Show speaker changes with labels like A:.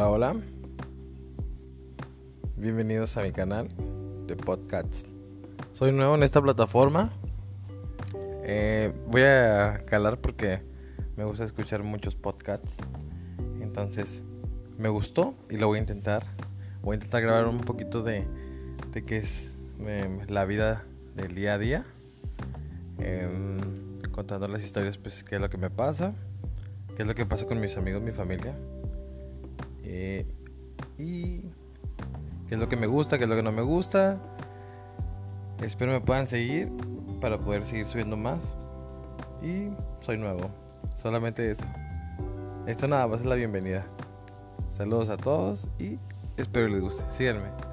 A: Hola, hola. Bienvenidos a mi canal de podcast. Soy nuevo en esta plataforma. Eh, voy a calar porque me gusta escuchar muchos podcasts. Entonces, me gustó y lo voy a intentar. Voy a intentar grabar un poquito de, de qué es eh, la vida del día a día. Em, contando las historias, pues, qué es lo que me pasa. Qué es lo que pasa con mis amigos, mi familia. Eh, y qué es lo que me gusta, qué es lo que no me gusta. Espero me puedan seguir para poder seguir subiendo más. Y soy nuevo. Solamente eso. Esto nada más es la bienvenida. Saludos a todos y espero les guste. Síganme.